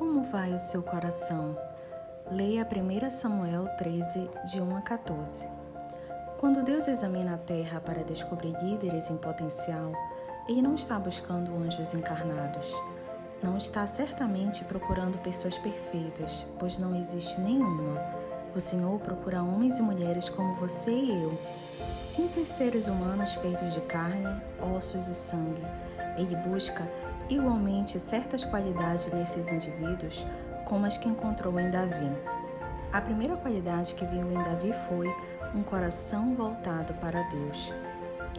Como vai o seu coração? Leia 1 Samuel 13, de 1 a 14. Quando Deus examina a terra para descobrir líderes em potencial, ele não está buscando anjos encarnados. Não está certamente procurando pessoas perfeitas, pois não existe nenhuma. O Senhor procura homens e mulheres como você e eu, simples seres humanos feitos de carne, ossos e sangue. Ele busca igualmente certas qualidades nesses indivíduos, como as que encontrou em Davi. A primeira qualidade que viu em Davi foi um coração voltado para Deus.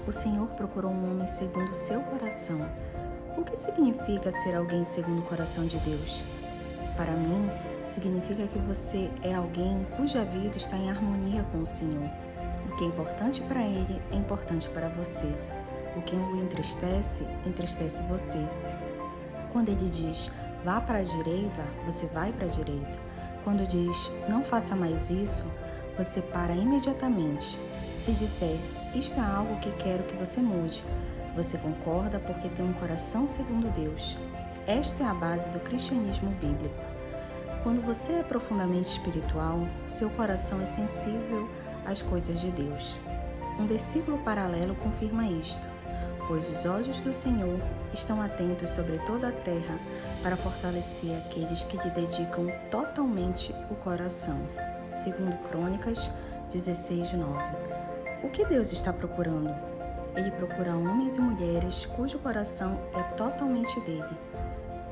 O Senhor procurou um homem segundo o seu coração. O que significa ser alguém segundo o coração de Deus? Para mim, significa que você é alguém cuja vida está em harmonia com o Senhor. O que é importante para Ele é importante para você. O que o entristece, entristece você. Quando Ele diz vá para a direita, você vai para a direita. Quando diz não faça mais isso, você para imediatamente. Se disser isto é algo que quero que você mude, você concorda porque tem um coração segundo Deus. Esta é a base do cristianismo bíblico. Quando você é profundamente espiritual, seu coração é sensível às coisas de Deus. Um versículo paralelo confirma isto, pois os olhos do Senhor estão atentos sobre toda a terra para fortalecer aqueles que lhe dedicam totalmente o coração. Segundo Crônicas 16, 9. O que Deus está procurando? Ele procura homens e mulheres cujo coração é totalmente dele.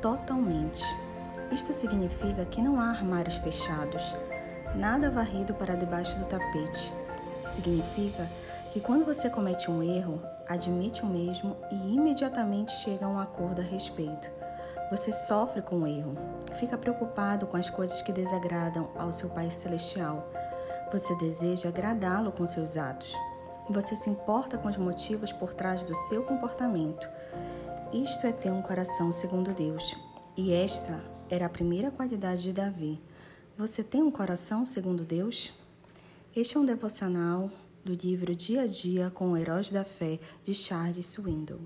Totalmente. Isto significa que não há armários fechados, nada varrido para debaixo do tapete. Significa que quando você comete um erro, admite o mesmo e imediatamente chega a um acordo a respeito. Você sofre com o erro, fica preocupado com as coisas que desagradam ao seu Pai Celestial. Você deseja agradá-lo com seus atos. Você se importa com os motivos por trás do seu comportamento. Isto é ter um coração segundo Deus. E esta era a primeira qualidade de Davi. Você tem um coração segundo Deus? Este é um devocional do livro Dia a Dia com o Heróis da Fé de Charles Swindoll.